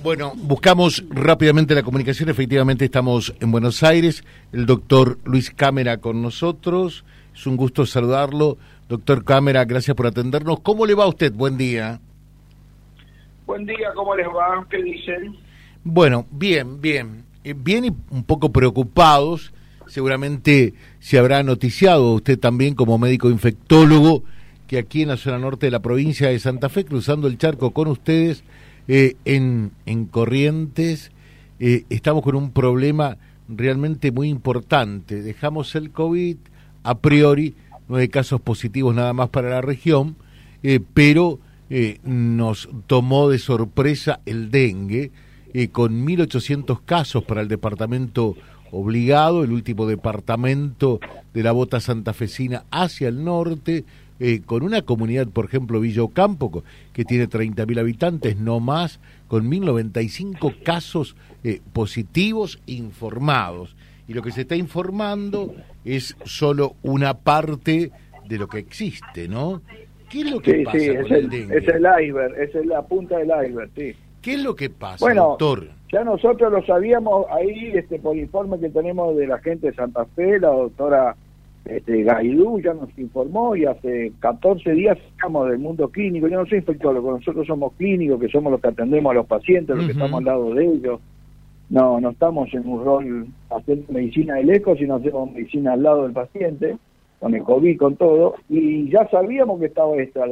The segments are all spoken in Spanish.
Bueno, buscamos rápidamente la comunicación. Efectivamente, estamos en Buenos Aires. El doctor Luis Cámara con nosotros. Es un gusto saludarlo. Doctor Cámara, gracias por atendernos. ¿Cómo le va a usted? Buen día. Buen día, ¿cómo les va? ¿Qué dicen? Bueno, bien, bien. Eh, bien y un poco preocupados. Seguramente se habrá noticiado usted también como médico infectólogo que aquí en la zona norte de la provincia de Santa Fe, cruzando el charco con ustedes, eh, en, en Corrientes eh, estamos con un problema realmente muy importante. Dejamos el COVID a priori, nueve casos positivos nada más para la región, eh, pero nos tomó de sorpresa el dengue, con 1.800 casos para el departamento obligado, el último departamento de la bota santafesina hacia el norte, eh, con una comunidad, por ejemplo, Villa Ocampo, que tiene 30.000 habitantes, no más, con 1.095 casos eh, positivos informados. Y lo que se está informando es solo una parte de lo que existe, ¿no? ¿Qué es lo que pasa sí, es el, Es el iceberg, es la punta del iceberg, sí. ¿Qué es lo que pasa, bueno, doctor? Ya nosotros lo sabíamos ahí, este, por informe que tenemos de la gente de Santa Fe, la doctora este, Gaidú ya nos informó y hace 14 días estamos del mundo clínico. Yo no soy infectólogo, nosotros somos clínicos, que somos los que atendemos a los pacientes, los que estamos al lado de ellos. No, no estamos en un rol haciendo medicina del eco, sino hacemos medicina al lado del paciente, con el COVID, con todo. Y ya sabíamos que estaba esta.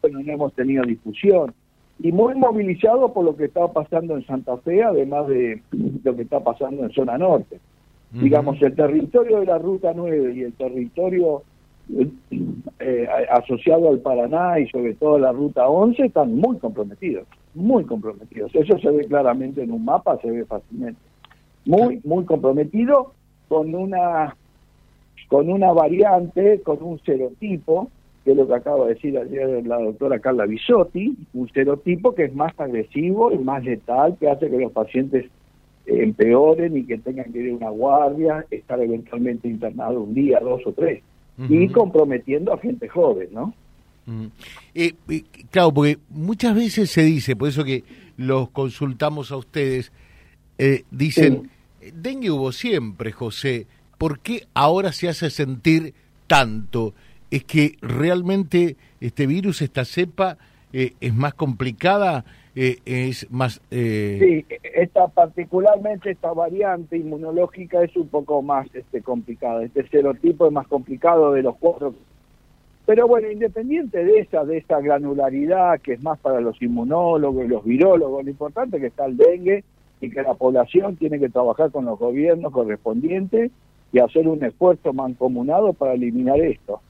Bueno, no hemos tenido discusión. Y muy movilizado por lo que está pasando en Santa Fe, además de lo que está pasando en zona norte. Digamos, el territorio de la Ruta 9 y el territorio eh, asociado al Paraná y sobre todo la Ruta 11 están muy comprometidos, muy comprometidos. Eso se ve claramente en un mapa, se ve fácilmente. Muy, muy comprometido con una con una variante, con un serotipo, que es lo que acaba de decir ayer la doctora Carla Bisotti, un serotipo que es más agresivo y más letal, que hace que los pacientes empeoren y que tengan que ir a una guardia, estar eventualmente internado un día, dos o tres, y comprometiendo a gente joven, ¿no? Eh, claro, porque muchas veces se dice, por eso que los consultamos a ustedes, eh, dicen, dengue hubo siempre, José, ¿por qué ahora se hace sentir tanto? Es que realmente este virus, esta cepa, eh, es más complicada eh, es más... Eh... Sí, esta, particularmente esta variante inmunológica es un poco más este, complicada. Este serotipo es más complicado de los cuatro. Pero bueno, independiente de esa, de esa granularidad que es más para los inmunólogos y los virólogos, lo importante es que está el dengue y que la población tiene que trabajar con los gobiernos correspondientes y hacer un esfuerzo mancomunado para eliminar esto.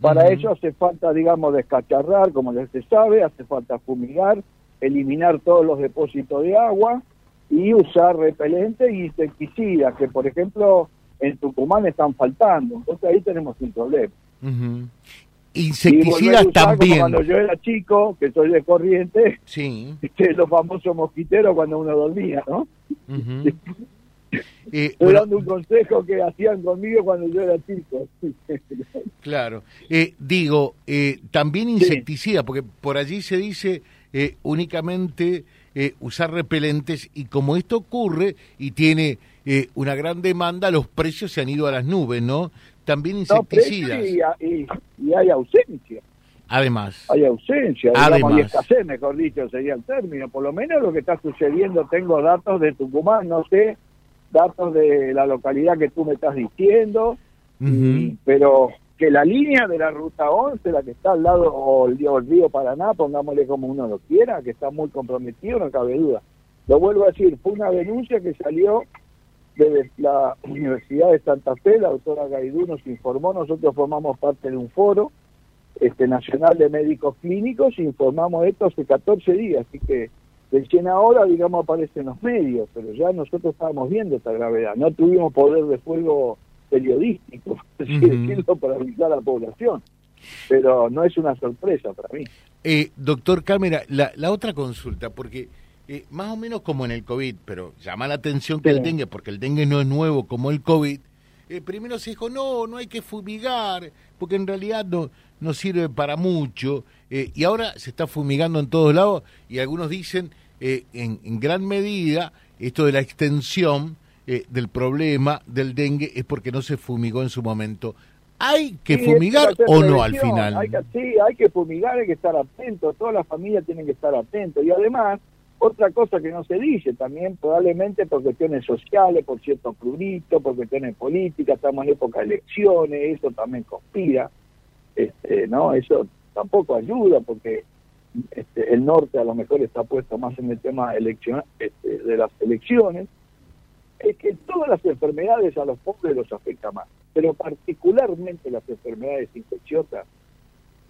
Para eso hace falta, digamos, descacharrar, como ya se sabe, hace falta fumigar, eliminar todos los depósitos de agua y usar repelentes y insecticidas, que por ejemplo en Tucumán están faltando. Entonces ahí tenemos un problema. Insecticidas también. cuando yo era chico, que soy de corriente, sí. los famosos mosquiteros cuando uno dormía, ¿no? Eh, Estoy dando un consejo que hacían conmigo cuando yo era chico. claro. Eh, digo, eh, también insecticida, porque por allí se dice eh, únicamente eh, usar repelentes y como esto ocurre y tiene eh, una gran demanda, los precios se han ido a las nubes, ¿no? También insecticidas. y, hay ausencia. Además. Hay ausencia, digamos, y escasez, mejor dicho, sería el término. Por lo menos lo que está sucediendo, tengo datos de Tucumán, no sé, datos de la localidad que tú me estás diciendo, pero que la línea de la ruta 11, la que está al lado, o el, río Paraná, pongámosle como uno lo quiera, que está muy comprometido, no cabe duda. Lo vuelvo a decir, fue una denuncia que salió de la Universidad de Santa Fe, la doctora Gaidú nos informó, nosotros formamos parte de un foro este nacional de médicos clínicos informamos esto hace 14 días, así que recién ahora, digamos, aparecen los medios, pero ya nosotros estábamos viendo esta gravedad, no tuvimos poder de fuego periodístico, uh para avisar a la población. Pero no es una sorpresa para mí. Eh, doctor Cámara, la, la otra consulta, porque eh, más o menos como en el COVID, pero llama la atención que el dengue, porque el dengue no es nuevo como el COVID, eh, primero se dijo, no, no hay que fumigar, porque en realidad no, no sirve para mucho, eh, y ahora se está fumigando en todos lados, y algunos dicen, en, en, gran medida, esto de la extensión del problema del dengue es porque no se fumigó en su momento. ¿Hay que fumigar o no al final? Hay que, sí, hay que fumigar, hay que estar atento, todas las familias tienen que estar atentos, y además otra cosa que no se dice también, probablemente por cuestiones sociales, por cierto prurito, por cuestiones políticas, estamos en época de elecciones, eso también conspira, este, ¿no? Eso tampoco ayuda porque este, el norte a lo mejor está puesto más en el tema este, de las elecciones, es que todas las enfermedades a los pobres los afecta más, pero particularmente las enfermedades infecciosas,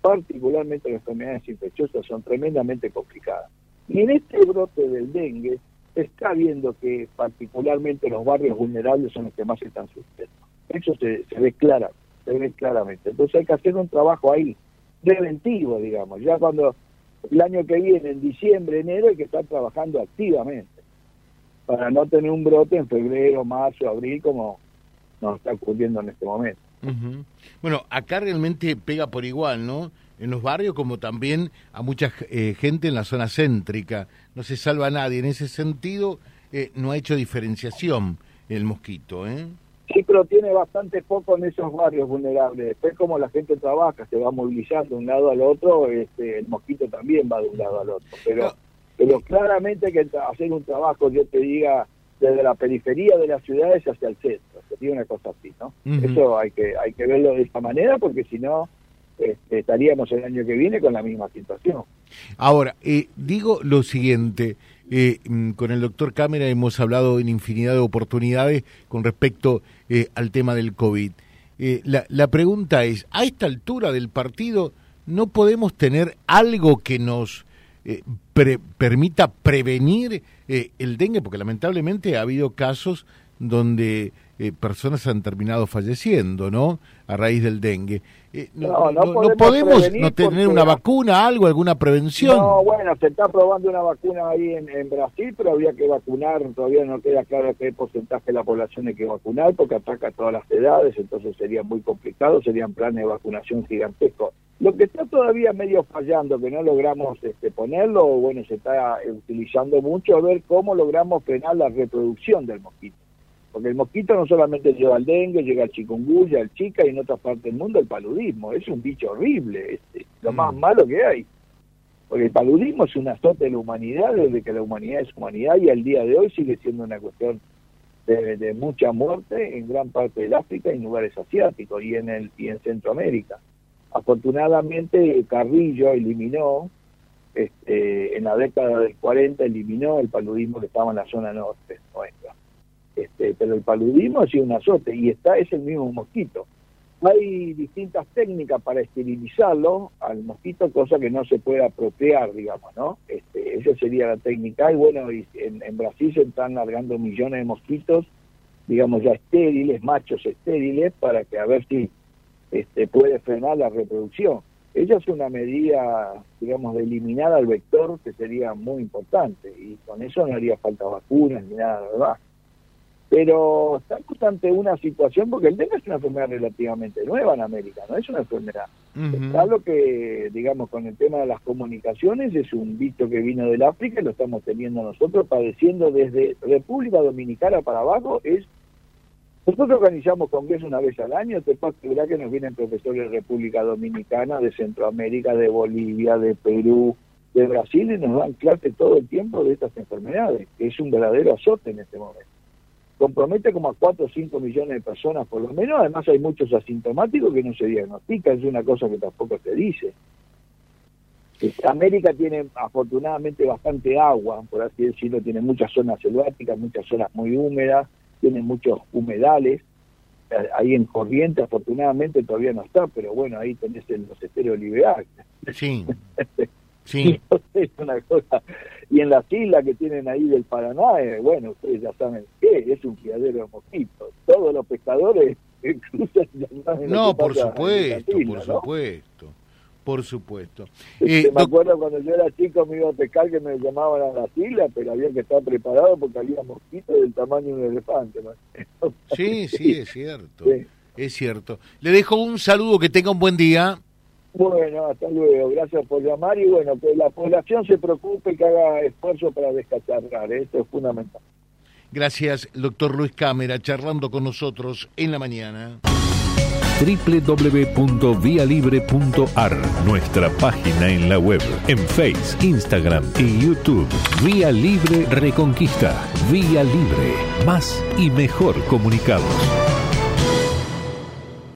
particularmente las enfermedades infecciosas son tremendamente complicadas. Y en este brote del dengue se está viendo que particularmente los barrios vulnerables son los que más están sufriendo. Eso se, ve clara, se ve claramente. Entonces hay que hacer un trabajo ahí, preventivo, digamos. Ya cuando el año que viene, en diciembre, enero, hay que estar trabajando activamente para no tener un brote en febrero, marzo, abril, como nos está ocurriendo en este momento. Bueno, acá realmente pega por igual, ¿no? en los barrios como también a mucha eh, gente en la zona céntrica. No se salva a nadie. En ese sentido, eh, no ha hecho diferenciación el mosquito. ¿eh? Sí, pero tiene bastante poco en esos barrios vulnerables. Después, como la gente trabaja, se va movilizando de un lado al otro, este, el mosquito también va de un lado al otro. Pero, pero claramente hay que hacer un trabajo, yo te diga, desde la periferia de las ciudades hacia el centro. Sería una cosa así, ¿no? Eso hay que, hay que verlo de esta manera, porque si no este, estaríamos el año que viene con la misma situación. Ahora, eh, digo lo siguiente, eh, mm, con el doctor Cámara hemos hablado en infinidad de oportunidades con respecto eh, al tema del COVID. La, la, pregunta es, a esta altura del partido, ¿no podemos tener algo que nos permita prevenir el dengue? Porque lamentablemente ha habido casos donde personas han terminado falleciendo, ¿no? A raíz del dengue. Eh, no, podemos, no, tener una vacuna, algo, alguna prevención. No, bueno, se está probando una vacuna ahí en, Brasil, pero había que vacunar, todavía no queda claro qué porcentaje de la población hay que vacunar, porque ataca a todas las edades, entonces sería muy complicado, serían planes de vacunación gigantescos. Lo que está todavía medio fallando, que no logramos este, ponerlo, bueno, se está utilizando mucho, a ver cómo logramos frenar la reproducción del mosquito. Porque el mosquito no solamente lleva al dengue, llega al chikungunya, al chica y en otras partes del mundo el paludismo. Es un bicho horrible, este, lo mm. más malo que hay. Porque el paludismo es un azote de la humanidad desde que la humanidad es humanidad y al día de hoy sigue siendo una cuestión de, mucha muerte en gran parte del África y en lugares asiáticos y en, el, y en Centroamérica. Afortunadamente Carrillo eliminó, este, en la década del 40 eliminó el paludismo que estaba en la zona norte nuestra. Este, pero el paludismo ha sido un azote y está es el mismo mosquito. Hay distintas técnicas para esterilizarlo al mosquito, cosa que no se puede apropiar, digamos, ¿no? Este, esa sería la técnica. Y bueno, en, Brasil se están largando millones de mosquitos, digamos, ya estériles, machos estériles, para que a ver si este, puede frenar la reproducción. Ella es una medida, digamos, de eliminar al vector que sería muy importante y con eso no haría falta vacunas ni nada, ¿verdad? Pero estamos ante una situación, porque el dengue es una enfermedad relativamente nueva en América, no es una enfermedad. Uh lo que, digamos, con el tema de las comunicaciones, es un visto que vino del África y lo estamos teniendo nosotros padeciendo desde República Dominicana para abajo. es Nosotros organizamos congresos una vez al año, te puedo asegurar que nos vienen profesores de República Dominicana, de Centroamérica, de Bolivia, de Perú, de Brasil y nos dan clase todo el tiempo de estas enfermedades, que es un verdadero azote en este momento compromete como a 4 o 5 millones de personas por lo menos, además hay muchos asintomáticos que no se diagnostican, es una cosa que tampoco se dice. América tiene afortunadamente bastante agua, por así decirlo, tiene muchas zonas selváticas, muchas zonas muy húmedas, tiene muchos humedales, ahí en Corriente afortunadamente todavía no está, pero bueno, ahí tenés los esteros. Sí. Sí. Es una cosa. Y en las islas que tienen ahí del Paraná, eh, bueno, ustedes ya saben qué, es un criadero de mosquitos. Todos los pescadores cruzan No, por supuesto, por supuesto. Por supuesto. Eh, me acuerdo cuando yo era chico me iba a pescar que me llamaban a las islas, pero había que estar preparado porque había mosquitos del tamaño de un elefante. Sí, sí, es cierto. Es cierto. Le dejo un saludo, que tenga un buen día. Bueno, hasta luego. Gracias por llamar y bueno, que la población se preocupe y que haga esfuerzo para descacharrar. Esto es fundamental. Gracias, doctor Luis Cámara, charlando con nosotros en la mañana www.vialibre.ar, nuestra página en la web, en Face, Instagram y YouTube. Vía Libre Reconquista. Vía Libre. Más y mejor comunicados.